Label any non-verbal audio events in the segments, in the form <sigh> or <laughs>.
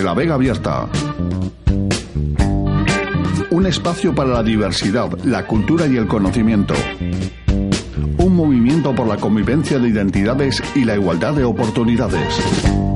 Torrelavega Abierta. Un espacio para la diversidad, la cultura y el conocimiento. Un movimiento por la convivencia de identidades y la igualdad de oportunidades.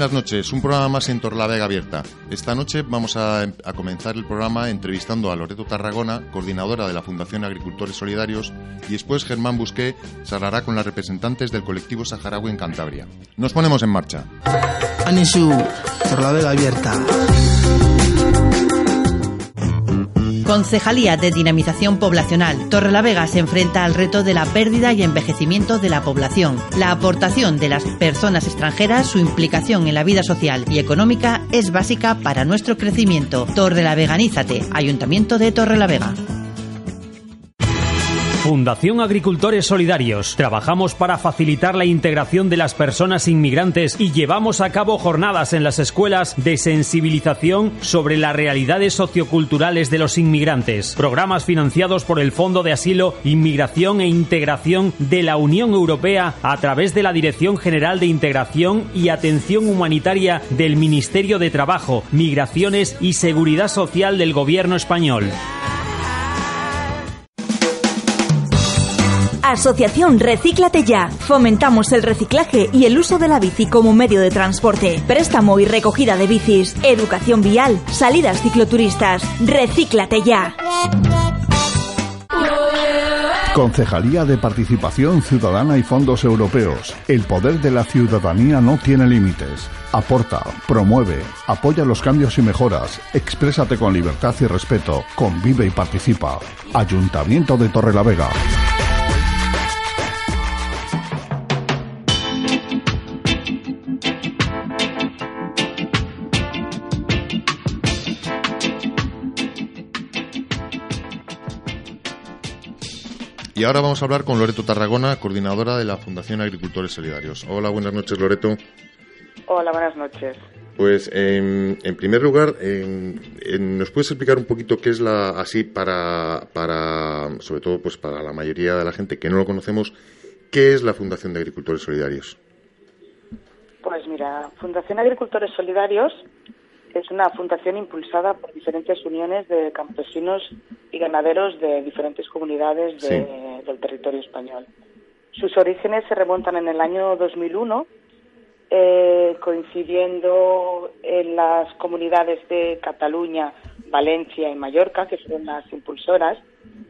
Buenas noches, un programa más en Torlavega Abierta. Esta noche vamos a, a, comenzar el programa entrevistando a Loreto Tarragona, coordinadora de la Fundación Agricultores Solidarios, y después Germán Busqué charlará con las representantes del colectivo saharaui en Cantabria. Nos ponemos en marcha. Anisu, Torlavega Abierta. Concejalía de Dinamización Poblacional. Torrelavega se enfrenta al reto de la pérdida y envejecimiento de la población. La aportación de las personas extranjeras, su implicación en la vida social y económica es básica para nuestro crecimiento. Torrelaveganízate. Ayuntamiento de Torrelavega. Fundación Agricultores Solidarios. Trabajamos para facilitar la integración de las personas inmigrantes y llevamos a cabo jornadas en las escuelas de sensibilización sobre las realidades socioculturales de los inmigrantes. Programas financiados por el Fondo de Asilo, Inmigración e Integración de la Unión Europea a través de la Dirección General de Integración y Atención Humanitaria del Ministerio de Trabajo, Migraciones y Seguridad Social del Gobierno español. Asociación Recíclate Ya. Fomentamos el reciclaje y el uso de la bici como medio de transporte. Préstamo y recogida de bicis. Educación vial. Salidas cicloturistas. Recíclate Ya. Concejalía de Participación Ciudadana y Fondos Europeos. El poder de la ciudadanía no tiene límites. Aporta, promueve, apoya los cambios y mejoras. Exprésate con libertad y respeto. Convive y participa. Ayuntamiento de Torrelavega. Y ahora vamos a hablar con Loreto Tarragona, coordinadora de la Fundación Agricultores Solidarios. Hola, buenas noches, Loreto. Hola, buenas noches. Pues, en, en primer lugar, en, en, ¿nos puedes explicar un poquito qué es la, así para, para, sobre todo, pues para la mayoría de la gente que no lo conocemos, qué es la Fundación de Agricultores Solidarios? Pues mira, Fundación Agricultores Solidarios es una fundación impulsada por diferentes uniones de campesinos y ganaderos de diferentes comunidades de, sí. del territorio español. Sus orígenes se remontan en el año 2001, eh, coincidiendo en las comunidades de Cataluña, Valencia y Mallorca, que fueron las impulsoras,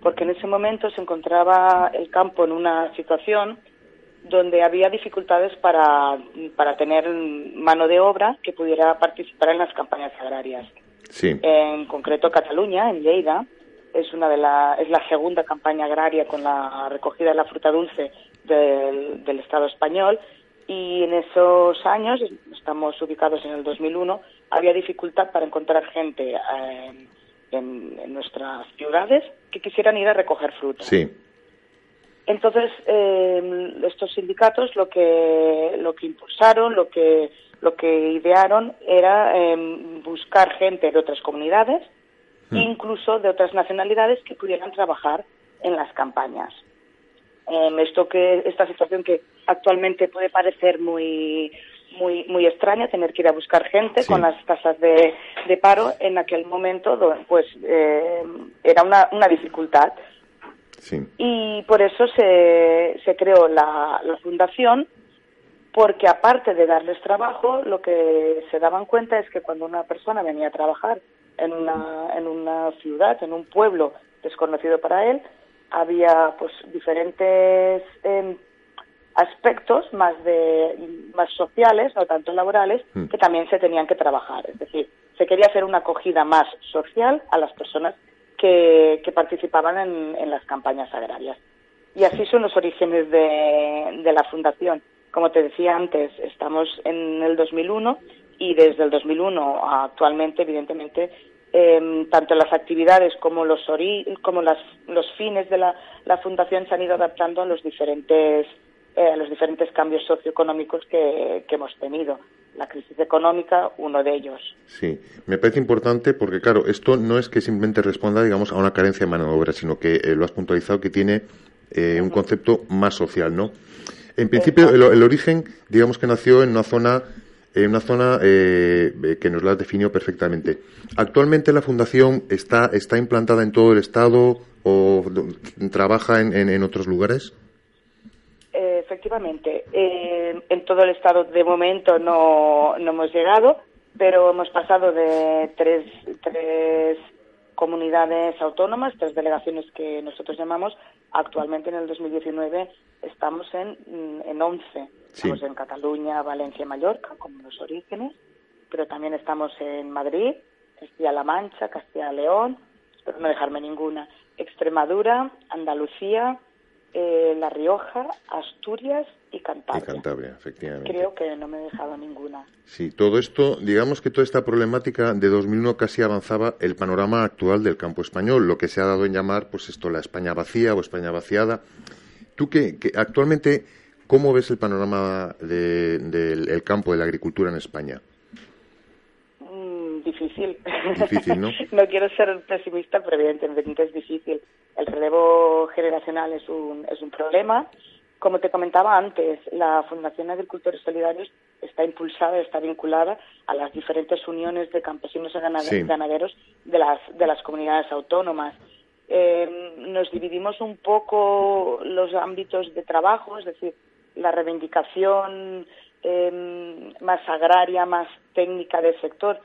porque en ese momento se encontraba el campo en una situación donde había dificultades para, para tener mano de obra que pudiera participar en las campañas agrarias. Sí. En concreto, Cataluña, en Lleida, es una de la, es la segunda campaña agraria con la recogida de la fruta dulce del, del Estado español y en esos años, estamos ubicados en el 2001, había dificultad para encontrar gente eh, en, en, nuestras ciudades que quisieran ir a recoger fruta. Sí. Entonces, eh, estos sindicatos lo que, lo que impulsaron, lo que, lo que idearon era eh, buscar gente de otras comunidades, mm. incluso de otras nacionalidades que pudieran trabajar en las campañas. Eh, esto que, esta situación que actualmente puede parecer muy, muy, muy extraña, tener que ir a buscar gente sí. con las tasas de, de, paro, en aquel momento pues era una, una dificultad. Sí. Y por eso se, se creó la, la, fundación, porque aparte de darles trabajo, lo que se daban cuenta es que cuando una persona venía a trabajar en una, en una ciudad, en un pueblo desconocido para él, había pues diferentes eh, aspectos más de más sociales, no tanto laborales, mm. que también se tenían que trabajar. Es decir, se quería hacer una acogida más social a las personas que, participaban en, en, las campañas agrarias. Y así son los orígenes de, la fundación. Como te decía antes, estamos en el 2001 y desde el 2001 actualmente, evidentemente, eh, tanto las actividades como los como las, los fines de la, fundación se han ido adaptando a los diferentes eh, a los diferentes cambios socioeconómicos que hemos tenido. La crisis económica, uno de ellos. Sí, me parece importante porque, claro, esto no es que simplemente responda, digamos, a una carencia de mano de obra, sino que lo has puntualizado que tiene un concepto más social, ¿no? En principio, el, origen, digamos que nació en una zona, en una zona eh, que nos la definió perfectamente. Actualmente la fundación está, está implantada en todo el estado o trabaja en, otros lugares. Efectivamente, eh, en todo el estado de momento no, no hemos llegado, pero hemos pasado de tres, tres comunidades autónomas, tres delegaciones que nosotros llamamos. Actualmente en el 2019 estamos en, en 11. Estamos en Cataluña, Valencia y Mallorca, como los orígenes, pero también estamos en Madrid, Castilla-La Mancha, Castilla-León, espero no dejarme ninguna, Extremadura, Andalucía, eh, La Rioja, Asturias y Cantabria. Y Cantabria, efectivamente. Creo que no me he dejado ninguna. Sí, todo esto, digamos que toda esta problemática de 2001 casi avanzaba el panorama actual del campo español, lo que se ha dado en llamar, pues esto, la España vacía o España vaciada. Tú que, actualmente, ¿cómo ves el panorama del campo de la agricultura en España? Difícil. Difícil, ¿no? <laughs> no quiero ser pesimista, pero evidentemente es difícil. El relevo generacional es un, es un problema. Como te comentaba antes, la Fundación Agricultores Solidarios está impulsada, está vinculada a las diferentes uniones de campesinos y ganaderos de las, de las comunidades autónomas. Eh, nos dividimos un poco los ámbitos de trabajo, es decir, la reivindicación eh, más agraria, más técnica del sector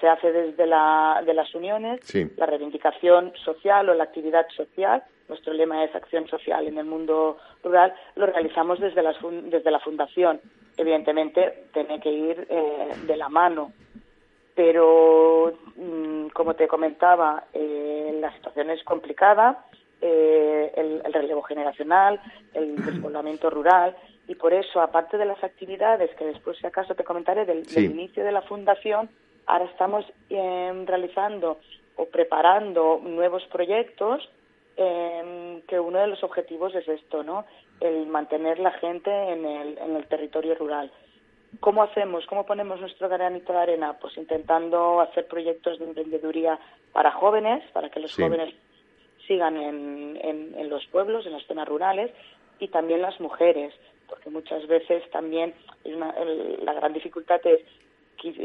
se hace desde la, de las uniones, la reivindicación social o la actividad social, nuestro lema es acción social en el mundo rural, lo realizamos desde, las, desde la fundación. Evidentemente tiene que ir eh, de la mano, pero mm, como te comentaba, eh, la situación es complicada, eh, el, relevo generacional, el <clears throat> despoblamiento rural, y por eso, aparte de las actividades que después, si acaso, te comentaré del inicio de la fundación, Ahora estamos em, realizando o preparando nuevos proyectos em, que uno de los objetivos es esto, ¿no? El mantener la gente en el, en el territorio rural. ¿Cómo hacemos? ¿Cómo ponemos nuestro granito de arena? Pues intentando hacer proyectos de emprendeduría para jóvenes, para que los jóvenes sigan en, en, los pueblos, en las zonas rurales, y también las mujeres, porque muchas veces también la gran dificultad es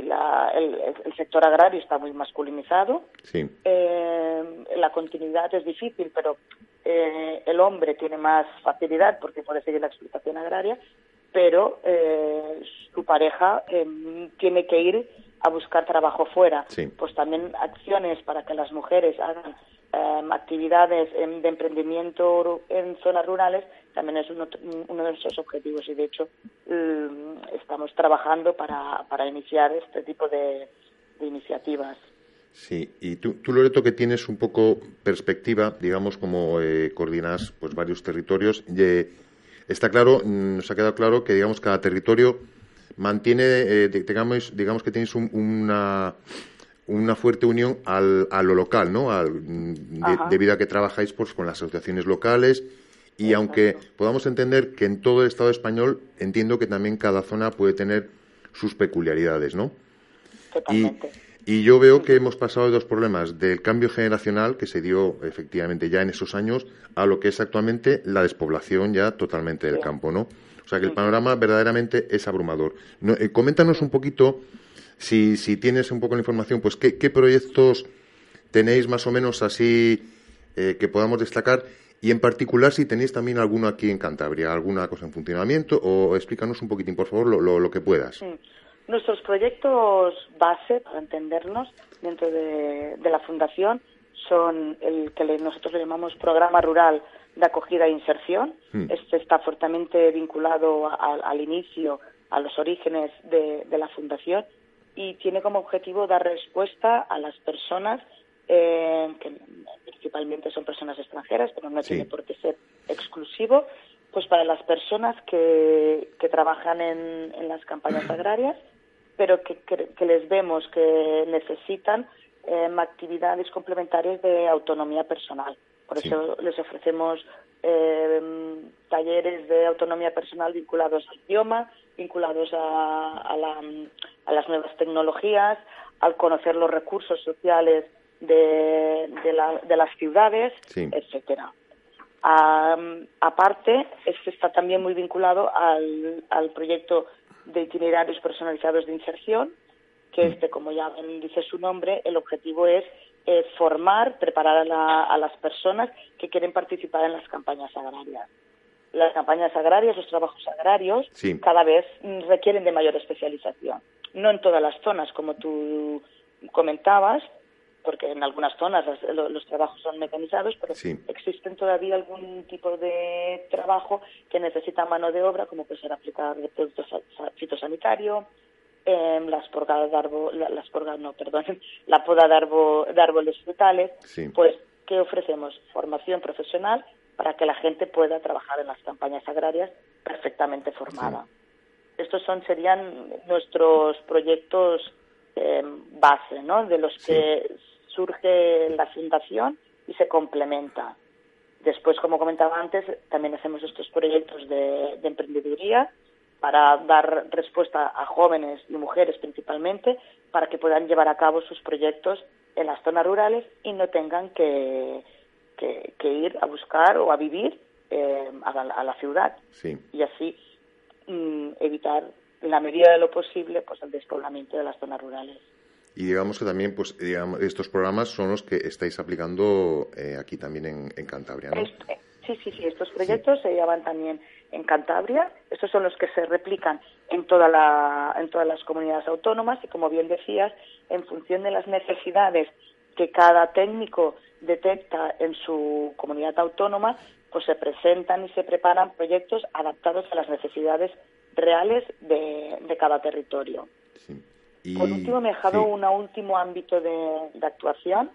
la, el, sector agrario está muy masculinizado. Eh, la continuidad es difícil, pero eh, el hombre tiene más facilidad porque puede seguir la explotación agraria, pero eh, su pareja tiene que ir a buscar trabajo fuera. Pues también acciones para que las mujeres hagan Em, actividades de emprendimiento en zonas rurales también es uno, uno de nuestros objetivos y de hecho mm, estamos trabajando para, para iniciar este tipo de, iniciativas. Sí, y tú, tú, Loreto, que tienes un poco perspectiva, digamos, como eh, coordinas pues, varios territorios, está claro, mm, nos ha quedado claro que, digamos, cada territorio mantiene, eh, digamos, digamos que tienes una, una fuerte unión al, a lo local, ¿no? Al, debido a que trabajáis pues, con las asociaciones locales y aunque podamos entender que en todo el Estado español, entiendo que también cada zona puede tener sus peculiaridades, ¿no? Totalmente. Y, yo veo que hemos pasado de dos problemas, del cambio generacional que se dio efectivamente ya en esos años a lo que es actualmente la despoblación ya totalmente del campo, ¿no? O sea que el panorama verdaderamente es abrumador. Eh, coméntanos un poquito si, si tienes un poco la información, pues qué, qué proyectos tenéis más o menos así eh, que podamos destacar y en particular si tenéis también alguno aquí en Cantabria, alguna cosa en funcionamiento o explícanos un poquitín, por favor, lo, lo, que puedas. Nuestros proyectos base, para entendernos, dentro de, la Fundación son el que nosotros le llamamos Programa Rural de Acogida e Inserción. Hmm. Este está fuertemente vinculado al inicio, a los orígenes de, de la Fundación y tiene como objetivo dar respuesta a las personas eh, que principalmente son personas extranjeras, pero no tiene por qué ser exclusivo, pues para las personas que, que trabajan en, en las campañas <clears throat> agrarias, pero que, que, les vemos que necesitan eh, actividades complementarias de autonomía personal. Por eso les ofrecemos eh, talleres de autonomía personal vinculados al idioma, vinculados a, las nuevas tecnologías, al conocer los recursos sociales de, las ciudades, etcétera. aparte, este está también muy vinculado al, al proyecto de itinerarios personalizados de inserción, que mm. este, como ya dice su nombre, el objetivo es eh, formar, preparar a, las personas que quieren participar en las campañas agrarias. Las campañas agrarias, los trabajos agrarios, cada vez requieren de mayor especialización. No en todas las zonas, como tú comentabas, porque en algunas zonas los, trabajos son mecanizados, pero existen todavía algún tipo de trabajo que necesita mano de obra, como puede ser aplicar de productos fitosanitarios, eh, las porgadas de árbol, las porgadas, no, perdón, <laughs> la poda de, de árboles frutales, pues ¿qué ofrecemos? Formación profesional para que la gente pueda trabajar en las campañas agrarias perfectamente formada. Estos son serían nuestros proyectos eh, base, ¿no? De los que surge la fundación y se complementa. Después, como comentaba antes, también hacemos estos proyectos de, de emprendeduría para dar respuesta a jóvenes y mujeres principalmente para que puedan llevar a cabo sus proyectos en las zonas rurales y no tengan que, que, ir a buscar o a vivir eh, a, la, ciudad y así mm, evitar en la medida de lo posible pues el despoblamiento de las zonas rurales. Y digamos que también pues digamos, estos programas son los que estáis aplicando eh, aquí también en, Cantabria, ¿no? Este, sí, sí, sí, estos proyectos se llevan también en Cantabria. Estos son los que se replican en, toda la, en todas las comunidades autónomas y, como bien decías, en función de las necesidades que cada técnico detecta en su comunidad autónoma, pues se presentan y se preparan proyectos adaptados a las necesidades reales de, cada territorio. Por último, me he dejado un último ámbito de, de actuación,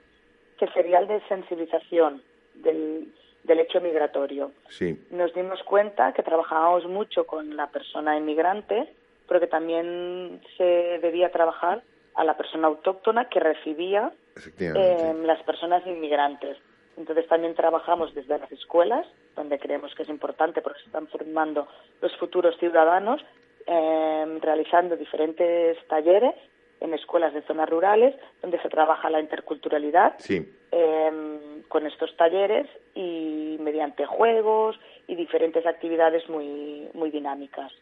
que sería el de sensibilización del, del hecho migratorio. Sí. Nos dimos cuenta que trabajábamos mucho con la persona inmigrante, pero que también se debía trabajar a la persona autóctona que recibía eh, las personas inmigrantes. Entonces también trabajamos desde las escuelas, donde creemos que es importante porque se están formando los futuros ciudadanos, eh, realizando diferentes talleres en escuelas de zonas rurales donde se trabaja la interculturalidad em, con estos talleres y mediante juegos y diferentes actividades muy, muy dinámicas.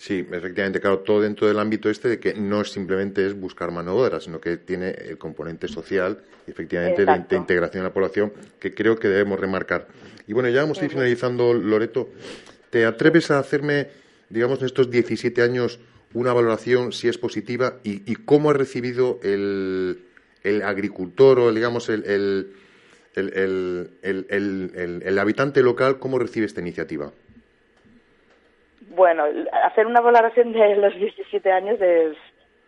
Sí, efectivamente, claro, todo dentro del ámbito este de que no simplemente es buscar mano de obra, sino que tiene el componente social efectivamente de, integración de la población que creo que debemos remarcar. Y bueno, ya vamos a ir finalizando, Loreto. ¿Te atreves a hacerme, digamos, en estos 17 años una valoración, si es positiva, y, cómo ha recibido el, el agricultor o, digamos, el, el, habitante local, cómo recibe esta iniciativa. Bueno, hacer una valoración de los 17 años es,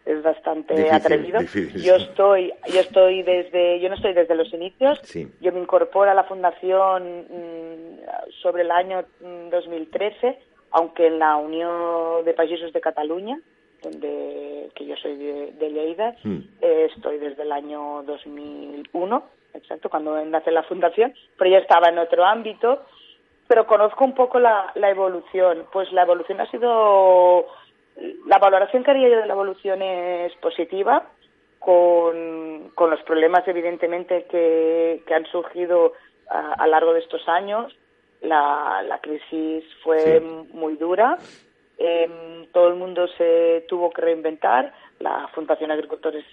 es bastante atrevido. Yo estoy, yo estoy desde, yo no estoy desde los inicios. Yo me incorporo a la fundación mm, sobre el año 2013 mm, aunque en la Unión de Países de Cataluña, donde que yo soy de, Lleida, hmm. eh, estoy desde el año 2001, exacto, cuando nace la fundación, pero ya estaba en otro ámbito, pero conozco un poco la, evolución. Pues la evolución ha sido, la valoración que haría yo de la evolución es positiva, con, con los problemas evidentemente que, que han surgido a, a lo largo de estos años, la, la crisis fue muy dura, em, todo el mundo se tuvo que reinventar, la Fundación Agricultores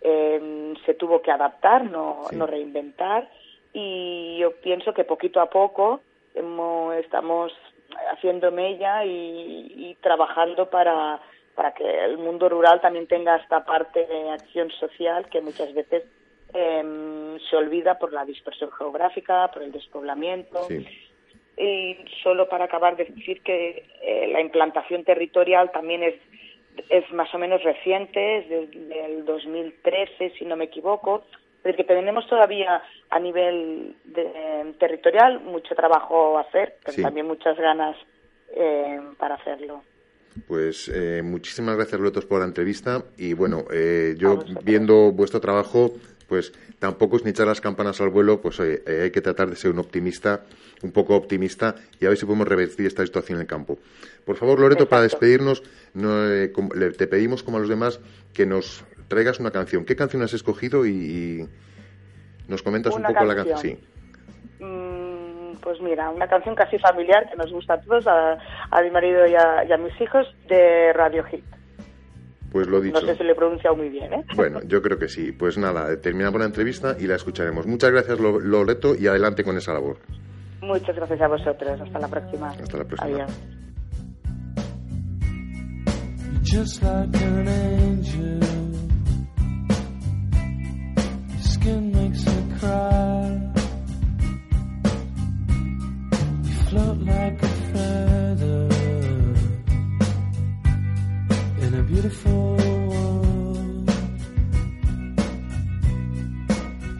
em, se tuvo que adaptar, no, no reinventar, y yo pienso que poquito a poco estamos haciendo mella y, trabajando para, para que el mundo rural también tenga esta parte de acción social que muchas veces em, se olvida por la dispersión geográfica, por el despoblamiento. Y solo para acabar de decir que eh, la implantación territorial también es, es más o menos reciente, es desde el 2013, si no me equivoco, pero que tenemos todavía a nivel territorial mucho trabajo a hacer, pero también muchas ganas eh, para hacerlo. Pues eh, muchísimas gracias, Loretos, por la entrevista. Y bueno, yo viendo vuestro trabajo, pues tampoco es ni echar las campanas al vuelo, pues oye, eh, hay que tratar de ser un optimista, un poco optimista, y a ver si podemos revertir esta situación en el campo. Por favor, Loreto, para despedirnos, eh, te pedimos, como a los demás, que nos traigas una canción. ¿Qué canción has escogido y, nos comentas un poco la canción? Sí. Mm, pues mira, una canción casi familiar que nos gusta a todos, a, mi marido y a, mis hijos, de Radio Hit. Pues lo dicho. No sé si le he pronunciado muy bien, ¿eh? Bueno, yo creo que sí. Pues nada, terminamos la entrevista y la escucharemos. Muchas gracias, Loreto, y adelante con esa labor. Muchas gracias a vosotros. Hasta la próxima. Hasta la próxima. Adiós. Float like a feather in a beautiful world.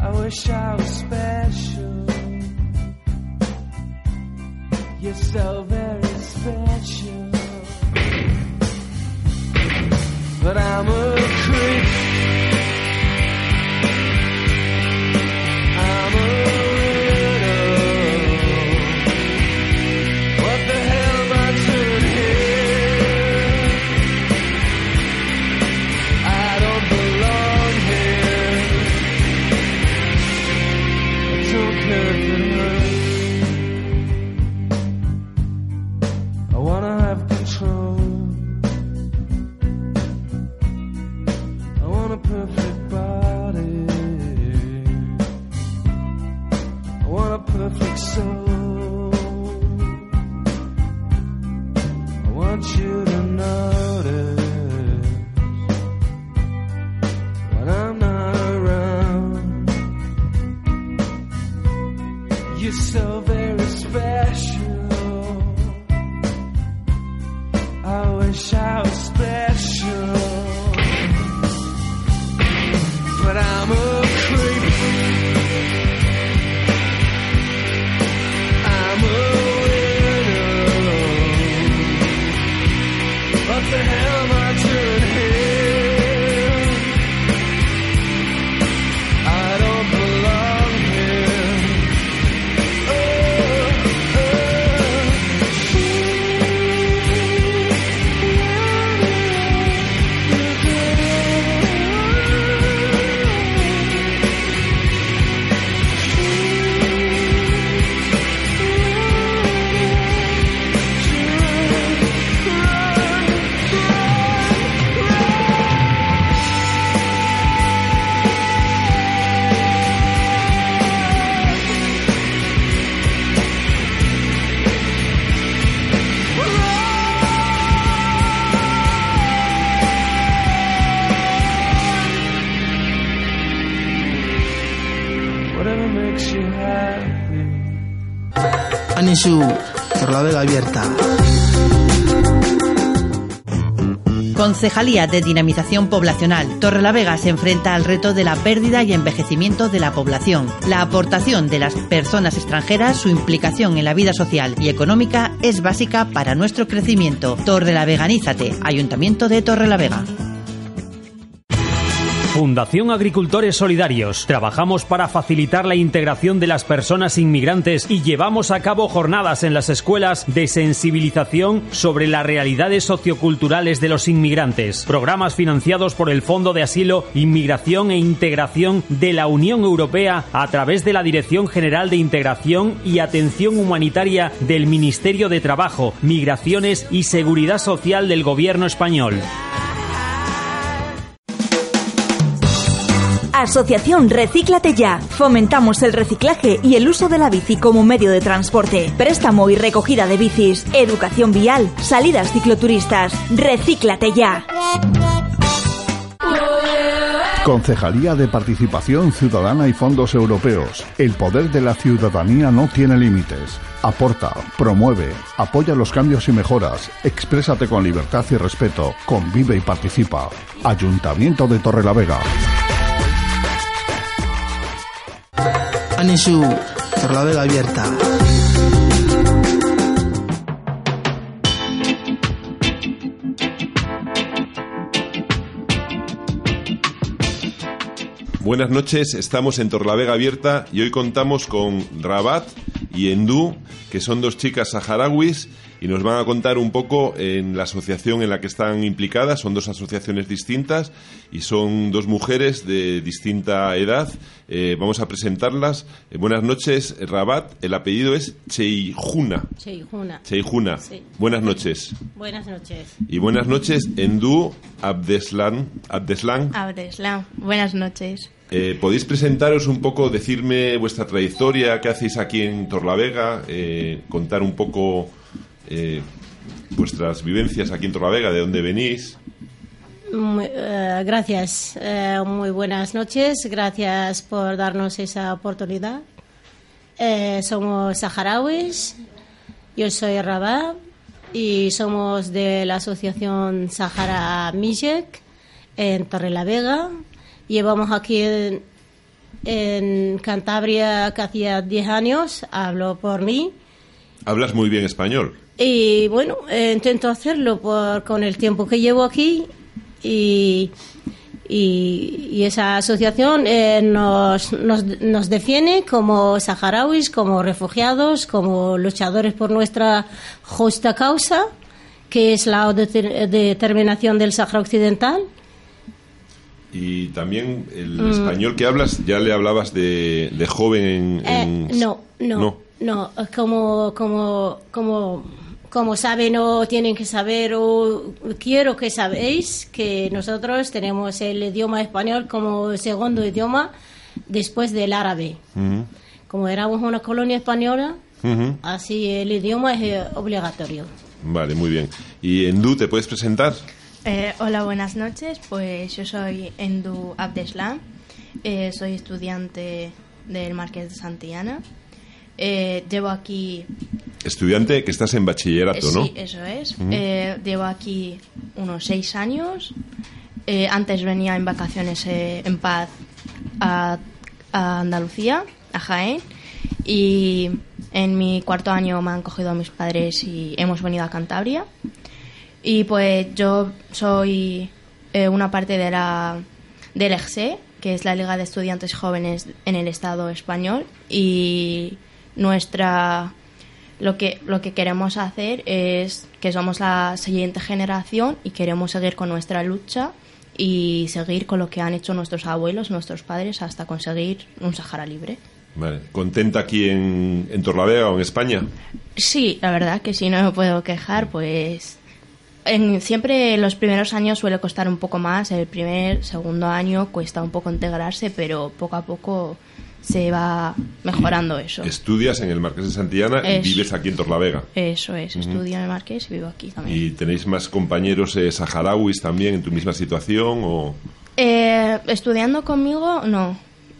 I wish I was special. You're so very special. But I'm a creep. perfect vega abierta. Concejalía de Dinamización Poblacional. Torrelavega se enfrenta al reto de la pérdida y envejecimiento de la población. La aportación de las personas extranjeras, su implicación en la vida social y económica es básica para nuestro crecimiento. Torrelaveganízate. Ayuntamiento de Torrelavega. Fundación Agricultores Solidarios. Trabajamos para facilitar la integración de las personas inmigrantes y llevamos a cabo jornadas en las escuelas de sensibilización sobre las realidades socioculturales de los inmigrantes. Programas financiados por el Fondo de Asilo, Inmigración e Integración de la Unión Europea a través de la Dirección General de Integración y Atención Humanitaria del Ministerio de Trabajo, Migraciones y Seguridad Social del Gobierno español. Asociación Recíclate Ya. Fomentamos el reciclaje y el uso de la bici como medio de transporte. Préstamo y recogida de bicis. Educación vial. Salidas cicloturistas. Recíclate Ya. Concejalía de Participación Ciudadana y Fondos Europeos. El poder de la ciudadanía no tiene límites. Aporta, promueve, apoya los cambios y mejoras. Exprésate con libertad y respeto. Convive y participa. Ayuntamiento de Torrelavega. Anisu, por vega abierta. Buenas noches, estamos en Torlavega Abierta y hoy contamos con Rabat y Endú, que son dos chicas saharauis y nos van a contar un poco en la asociación en la que están implicadas. Son dos asociaciones distintas y son dos mujeres de distinta edad. Eh, vamos a presentarlas. Eh, buenas noches, Rabat. El apellido es Cheijuna. Cheijuna. Cheijuna. Sí. Buenas noches. Buenas noches. Y buenas noches, Endú Abdeslan. Abdeslan. Abdeslam. Buenas noches. Eh, ¿Podéis presentaros un poco, decirme vuestra trayectoria, qué hacéis aquí en Torlavega, eh, contar un poco eh, vuestras vivencias aquí en Torlavega, de dónde venís? Muy, eh, gracias. Eh, muy buenas noches. Gracias por darnos esa oportunidad. Somos saharauis. Yo soy Rabab y somos de la asociación Sahara Mijek en Torrelavega. Llevamos aquí en, en Cantabria que hacía 10 años. Hablo por mí. Hablas muy bien español. Y bueno, eh, intento hacerlo por, con el tiempo que llevo aquí y, y, y esa asociación eh, nos, nos, nos defiende como saharauis, como refugiados, como luchadores por nuestra justa causa, que es la determinación del Sahara Occidental. Y también el Mm. español que hablas, ya le hablabas de, de joven en... Eh, en- no, no, no, como, como, como, como saben o tienen que saber o quiero que sabéis que nosotros tenemos el idioma español como segundo idioma después del árabe. Ujú, Como éramos una colonia española, ujú. así el idioma es eh, obligatorio. Vale, muy bien. ¿Y Endú, te puedes presentar? Eh, hola, buenas noches. Pues yo soy Endu Abdeslam. Eh, soy estudiante del Marqués de Santillana. Eh, llevo aquí. Estudiante que estás en bachillerato, eh, ¿no? Sí, eso es. Eh, llevo aquí unos seis años. Eh, antes venía en vacaciones eh, en paz a, a Andalucía, a Jaén. Y en mi cuarto año me han cogido mis padres y hemos venido a Cantabria. Y pues yo soy eh, una parte de la del EGSE, que es la Liga de Estudiantes Jóvenes en el Estado español y nuestra lo que lo que queremos hacer es que somos la siguiente generación y queremos seguir con nuestra lucha y seguir con lo que han hecho nuestros abuelos, nuestros padres hasta conseguir un Sahara libre. Vale. ¿Contenta aquí en, en Torlavega o en España? Sí, la verdad que sí, no me puedo quejar, pues en, siempre los primeros años suele costar un poco más, el primer, segundo año cuesta un poco integrarse, pero poco a poco se va mejorando eso. Estudias en el Marqués de Santillana y Es- vives aquí en Torlavega. Eso es, Ujú. estudio en el Marqués y vivo aquí también. ¿Y tenéis más compañeros eh, saharauis también en tu misma situación? O... Eh, estudiando conmigo, no.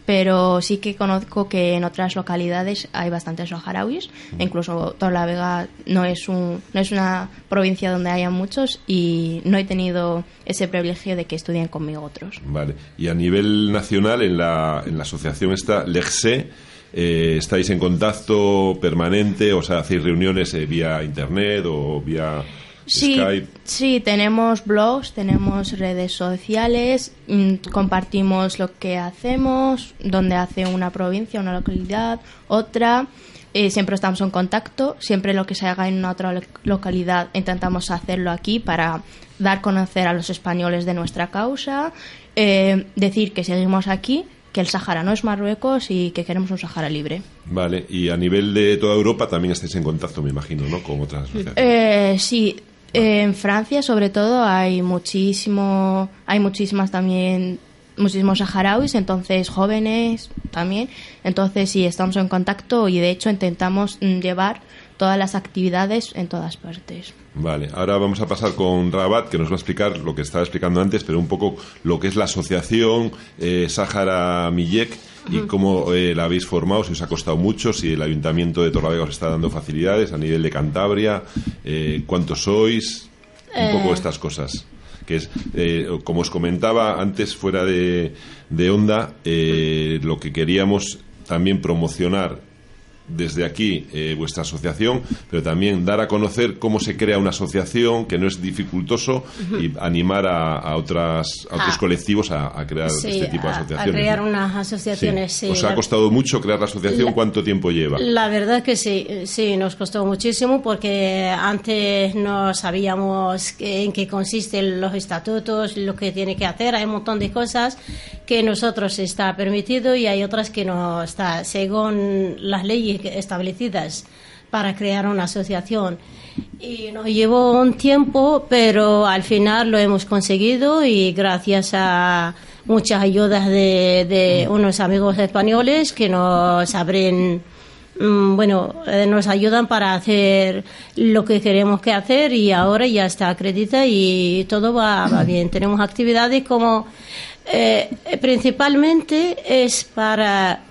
Pero sí que conozco que en otras localidades hay bastantes saharauis. Incluso Torlavega no es, un, no es una provincia donde haya muchos y no he tenido ese privilegio de que estudien conmigo otros. Vale. Y a nivel nacional, en la, en la asociación esta, LEGSE, eh, ¿estáis en contacto permanente? O sea, ¿hacéis reuniones eh, vía internet o vía Sí, Skype? sí, tenemos blogs, tenemos redes sociales, mm, compartimos lo que hacemos, donde hace una provincia, una localidad, otra. Eh, siempre estamos en contacto, siempre lo que se haga en una otra lo- localidad intentamos hacerlo aquí para dar conocer a los españoles de nuestra causa, eh, decir que seguimos aquí, que el Sahara no es Marruecos y que queremos un Sahara libre. Vale. Y a nivel de toda Europa también estáis en contacto, me imagino, ¿no? Con otras. Eh, sí, eh, en Francia sobre todo hay muchísimo, hay muchísimas también, muchísimos saharauis, entonces jóvenes también, entonces sí estamos en contacto y de hecho intentamos mm, llevar todas las actividades en todas partes. Vale, ahora vamos a pasar con Rabat, que nos va a explicar lo que estaba explicando antes, pero un poco lo que es la asociación eh, Sáhara Millek y cómo eh, la habéis formado, si os ha costado mucho, si el Ayuntamiento de Torlavega os está dando facilidades a nivel de Cantabria, eh, cuántos sois, un Eh. poco estas cosas. Que es, eh, como os comentaba antes, fuera de, de onda, eh, lo que queríamos también promocionar desde aquí eh, vuestra asociación, pero también dar a conocer cómo se crea una asociación, que no es dificultoso, y animar a, otras, otros ah. colectivos a, crear este tipo de asociaciones. A crear unas asociaciones, sí. ¿Os ha costado mucho crear la asociación? ¿Cuánto tiempo lleva? La verdad que sí, sí, nos costó muchísimo porque antes no sabíamos en qué consisten los estatutos, lo que tiene que hacer, hay un montón de cosas que nosotros está permitido y hay otras que no está, según las leyes establecidas para crear una asociación. Y nos llevó un tiempo, pero al final lo hemos conseguido y gracias a muchas ayudas de, unos amigos españoles que nos abren mm, bueno, eh, nos ayudan para hacer lo que queremos que hacer y ahora ya está acredita y todo va, bien. Tenemos actividades como eh, principalmente es para,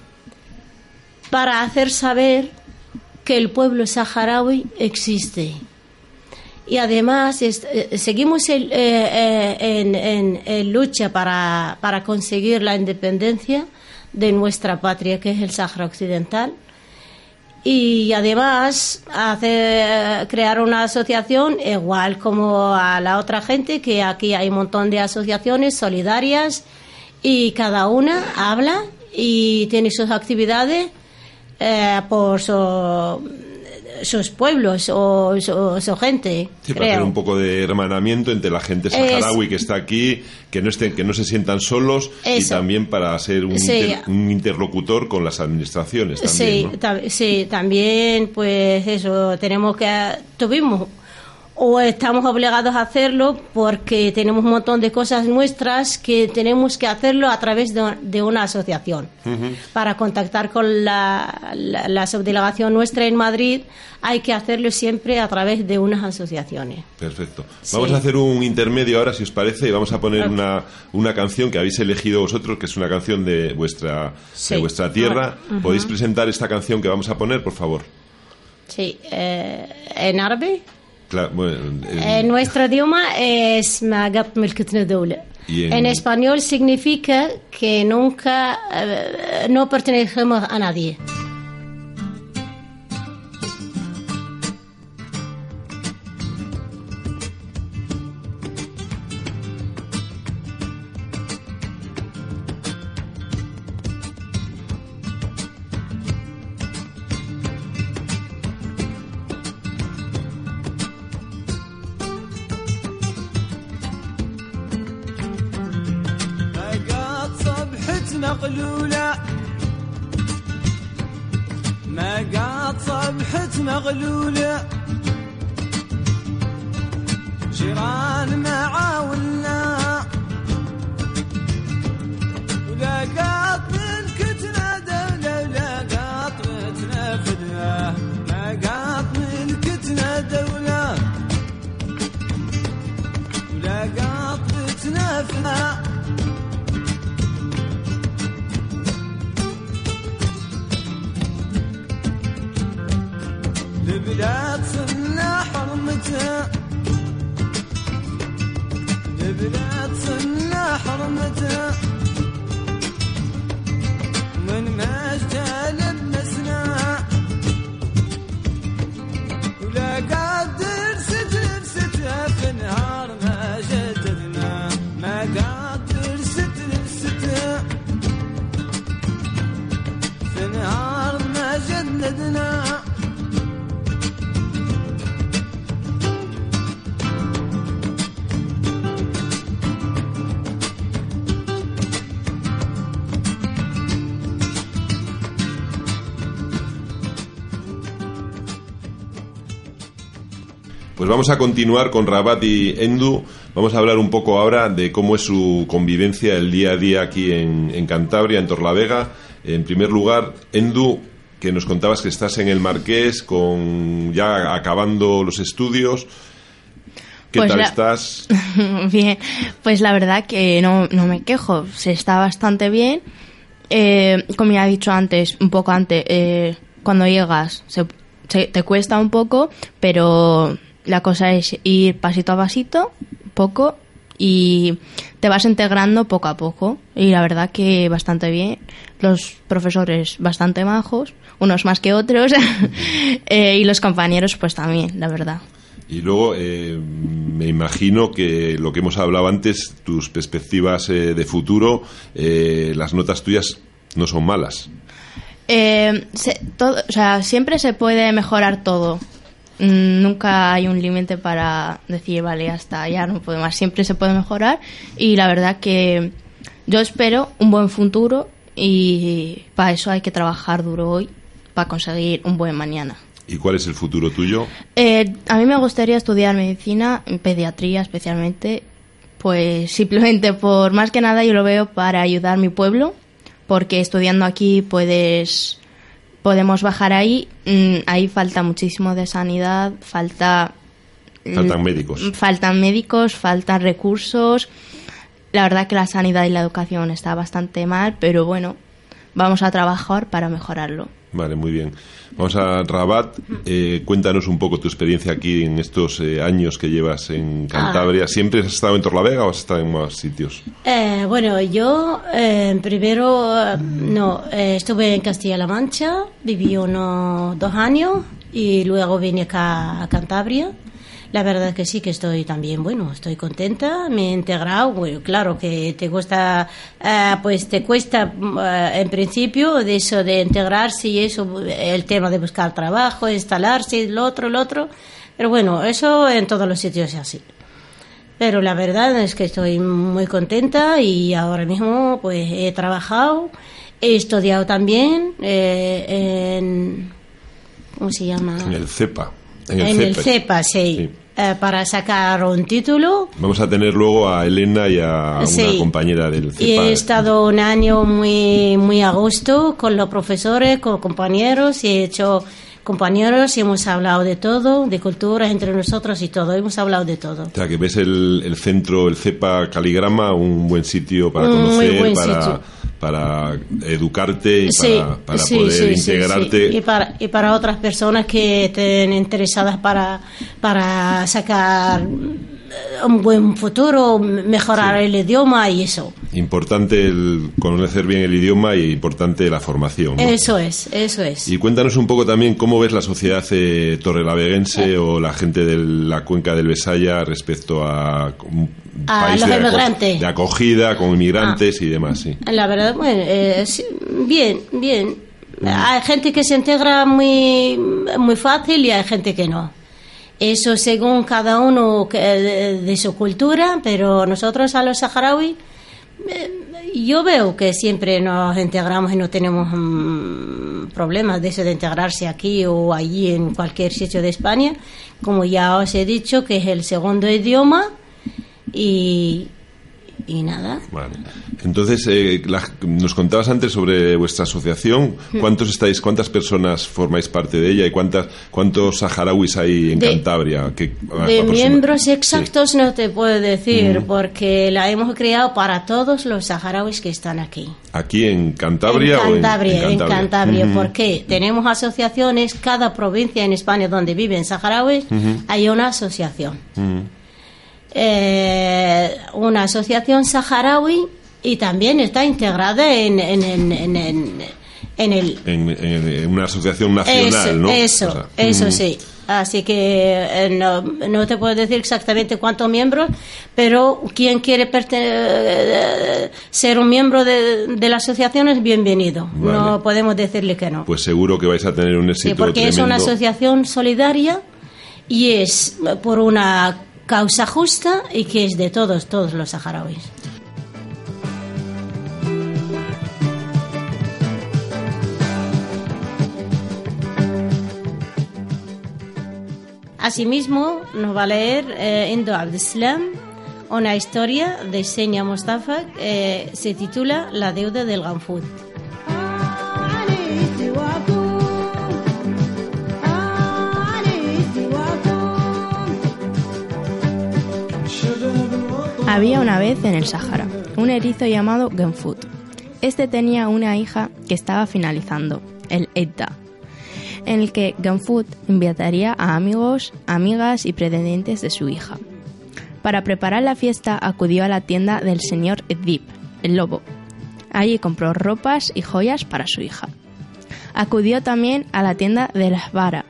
para hacer saber que el pueblo saharaui existe. Y además eh, seguimos eh, en, lucha para, para conseguir la independencia de nuestra patria, que es el Sahara Occidental y además hacer, crear una asociación igual como a la otra gente, que aquí hay un montón de asociaciones solidarias y cada una habla y tiene sus actividades eh, por su sus pueblos o su, gente. Sí, para hacer un poco de hermanamiento entre la gente saharaui que está aquí, que no estén, que no se sientan solos y también para ser un, un, interlocutor con las administraciones. También, sí, sí, también, pues eso, tenemos que tuvimos o estamos obligados a hacerlo porque tenemos un montón de cosas nuestras que tenemos que hacerlo a través de, una asociación. Para contactar con la, subdelegación nuestra en Madrid hay que hacerlo siempre a través de unas asociaciones. Perfecto. Vamos a hacer un intermedio ahora, si os parece, y vamos a poner una, una canción que habéis elegido vosotros, que es una canción de vuestra, de vuestra tierra. ¿Podéis presentar esta canción que vamos a poner, por favor? Sí, eh, en árabe. Claro, bueno, eh, nuestro idioma es En español significa que nunca eh, no pertenecemos a nadie. تمنع حرمته نبلة حرمته Pues vamos a continuar con Rabat y Endu. Vamos a hablar un poco ahora de cómo es su convivencia el día a día aquí en, Cantabria, en Torlavega. En primer lugar, Endu, que nos contabas que estás en el Marqués, con ya acabando los estudios. ¿Qué pues tal estás? <laughs> bien, pues la verdad que no, me quejo, se está bastante bien. Eh, como ya he dicho antes, un poco antes, eh, cuando llegas te cuesta un poco, pero la cosa es ir pasito a pasito, poco, y te vas integrando poco a poco y la verdad que bastante bien. Los profesores bastante majos, unos más que otros <laughs> eh, y los compañeros pues también, la verdad. Y luego eh, me imagino que lo que hemos hablado antes, tus perspectivas eh, de futuro, eh, las notas tuyas no son malas. Eh, se- todo, o sea, siempre se puede mejorar todo. Mm, Nunca hay un límite para decir, vale, hasta ya no puedo más. Siempre se puede mejorar y la verdad que yo espero un buen futuro y para eso hay que trabajar duro hoy para conseguir un buen mañana. ¿Y cuál es el futuro tuyo? Eh, a mí me gustaría estudiar medicina, pediatría especialmente, pues simplemente por más que nada yo lo veo para ayudar a mi pueblo, porque estudiando aquí puedes podemos bajar ahí, mm, ahí falta muchísimo de sanidad, falta mm, Faltan médicos. faltan médicos, faltan recursos. La verdad que la sanidad y la educación está bastante mal, pero bueno, vamos a trabajar para mejorarlo. Vale, muy bien. Vamos a Rabat. Eh, cuéntanos un poco tu experiencia aquí en estos eh, años que llevas en Cantabria. ¿Siempre has estado en Torlavega o has estado en más sitios? Eh, bueno, yo eh, primero, eh, no, estuve en Castilla-La Mancha, viví unos dos años y luego vine acá a Cantabria. La verdad que sí que estoy también, bueno, estoy contenta, me he integrado, claro que te cuesta, eh, pues te cuesta eh, en principio de eso de integrarse y eso, el tema de buscar trabajo, instalarse, lo otro, lo otro, pero bueno, eso en todos los sitios es así. Pero la verdad es que estoy muy contenta y ahora mismo pues he trabajado, he estudiado también eh, en... ¿Cómo se llama? En el CEPA. En En el CEPA. CEPA, sí. eh, para sacar un título. Vamos a tener luego a Elena y a Sí. una compañera del Y CEPA. he estado un año muy, muy a gusto con los profesores, con compañeros, y he hecho compañeros y hemos hablado de todo, de cultura entre nosotros y todo, hemos hablado de todo. O sea, que ves el, el centro, el CEPA Caligrama, un buen sitio para Un conocer, para, sitio. Para educarte y Sí, para, para sí, poder sí, integrarte. sí. Y, para, y para otras personas que estén interesadas para, para sacar eh, un buen futuro, mejorar el idioma y eso. Importante el conocer bien el idioma y importante la formación. ¿no? Eso es, eso es. Y cuéntanos un poco también cómo ves la sociedad eh, torrelaveguense o la gente de la cuenca del Besaya respecto a A los inmigrantes. de acogida con inmigrantes y demás, sí. La verdad, bueno, eh, bien, bien. Hay gente que se integra muy, muy fácil y hay gente que no. Eso según cada uno que- de, de su cultura, pero nosotros a los saharauis, eh, yo veo que siempre nos integramos y no tenemos mm, problemas de eso de integrarse aquí o allí en cualquier sitio de España. Como ya os he dicho, que es el segundo idioma y, y nada. Vale. Entonces, eh, la- nos contabas antes sobre vuestra asociación. Hmm. ¿Cuántos estáis, cuántas personas formáis parte de ella y cuántas, cuántos saharauis hay en De- Cantabria? ¿Qué- De miembros Sí. exactos no te puedo decir, porque la hemos creado para todos los saharauis que están aquí. ¿Aquí en Cantabria en o en- Cantabria, en Cantabria, Ujú. porque tenemos asociaciones, cada provincia en España donde viven saharauis, hay una asociación. Eh, una asociación saharaui y también está integrada en, en, en, en, en- en el... En, una asociación nacional, eso, ¿no? Eso, O sea, eso ujú. sí. Así que eh, no, no te puedo decir exactamente cuántos miembros, pero quien quiere eh, ser un miembro de, de la asociación es bienvenido. Vale. No podemos decirle que no. Pues seguro que vais a tener un Sí, éxito porque es una asociación solidaria y es por una causa justa y que es de todos, todos los saharauis. Asimismo, nos va a leer eh, Indo Abdeslam una historia de Senia Mustafa eh, se titula La deuda del Ganfud. Había una vez en el Sahara un erizo llamado Genfut. Este tenía una hija que estaba finalizando, el Edda, en el que Genfut invitaría a amigos, amigas y pretendientes de su hija. Para preparar la fiesta acudió a la tienda del señor Edip, el lobo. Allí compró ropas y joyas para su hija. Acudió también a la tienda de la vara,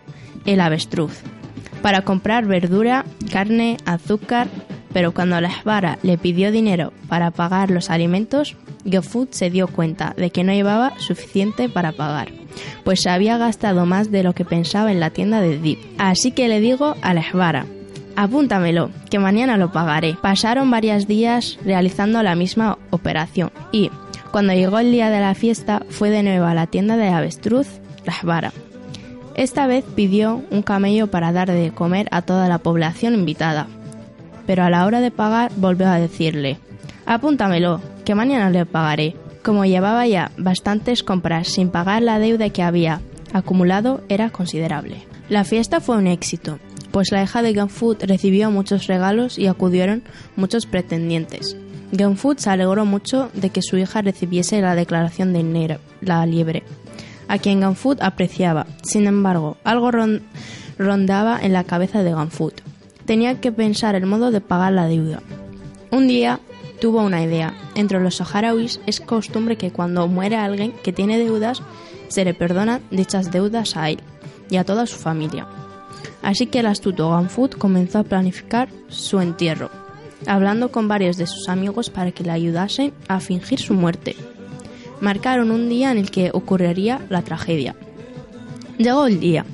el avestruz, para comprar verdura, carne, azúcar, pero cuando la vara le pidió dinero para pagar los alimentos, Geofood se dio cuenta de que no llevaba suficiente para pagar, pues se había gastado más de lo que pensaba en la tienda de Deep. Así que le digo a la vara, apúntamelo, que mañana lo pagaré. Pasaron varios días realizando la misma operación y, cuando llegó el día de la fiesta, fue de nuevo a la tienda de avestruz, la vara. Esta vez pidió un camello para dar de comer a toda la población invitada, pero a la hora de pagar volvió a decirle, apúntamelo, que mañana le pagaré. Como llevaba ya bastantes compras sin pagar la deuda que había acumulado, era considerable. La fiesta fue un éxito, pues la hija de Gunfoot recibió muchos regalos y acudieron muchos pretendientes. Gunfoot se alegró mucho de que su hija recibiese la declaración de dinero, la liebre, a quien Gunfoot apreciaba. Sin embargo, algo ron- rondaba en la cabeza de Gunfoot. Tenía que pensar el modo de pagar la deuda. Un día tuvo una idea. Entre los saharauis es costumbre que cuando muere alguien que tiene deudas, se le perdonan dichas deudas a él y a toda su familia. Así que el astuto Ganfoot comenzó a planificar su entierro, hablando con varios de sus amigos para que le ayudasen a fingir su muerte. Marcaron un día en el que ocurriría la tragedia. Llegó el día,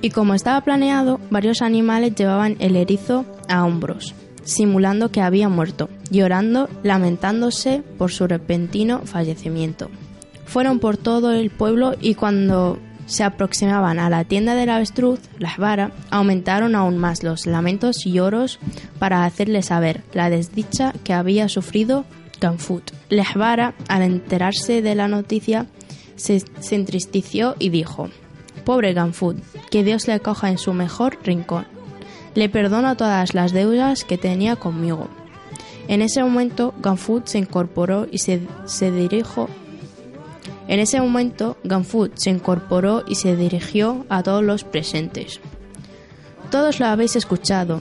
y como estaba planeado, varios animales llevaban el erizo a hombros, simulando que había muerto, llorando, lamentándose por su repentino fallecimiento. Fueron por todo el pueblo y cuando se aproximaban a la tienda del avestruz, las varas, aumentaron aún más los lamentos y lloros para hacerle saber la desdicha que había sufrido Ganfut. Lehvara, al enterarse de la noticia, se, se entristeció y dijo: Pobre Ganfut, que Dios le coja en su mejor rincón. Le perdono todas las deudas que tenía conmigo. En ese momento, Ganfut se incorporó y se, se dirigió. En ese momento, se incorporó y se dirigió a todos los presentes. Todos lo habéis escuchado.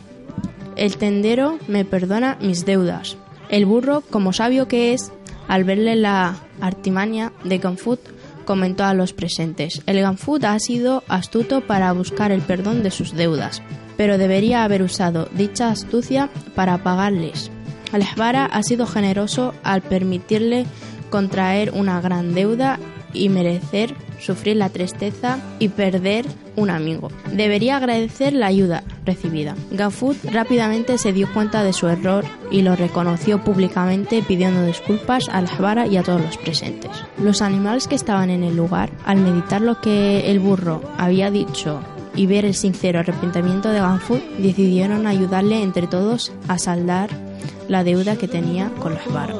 El tendero me perdona mis deudas. El burro, como sabio que es, al verle la artimaña de Ganfut, comentó a los presentes. El Ganfut ha sido astuto para buscar el perdón de sus deudas, pero debería haber usado dicha astucia para pagarles. Alesvara ha sido generoso al permitirle contraer una gran deuda y merecer sufrir la tristeza y perder un amigo. Debería agradecer la ayuda recibida. Gafut rápidamente se dio cuenta de su error y lo reconoció públicamente pidiendo disculpas a Alhvara y a todos los presentes. Los animales que estaban en el lugar, al meditar lo que el burro había dicho y ver el sincero arrepentimiento de Ganfut, decidieron ayudarle entre todos a saldar la deuda que tenía con Alhvara.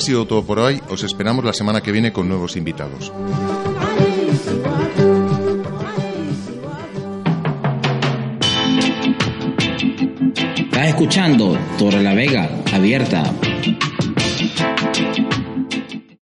Ha sido todo por hoy. Os esperamos la semana que viene con nuevos invitados. Estás escuchando Torre la Vega, abierta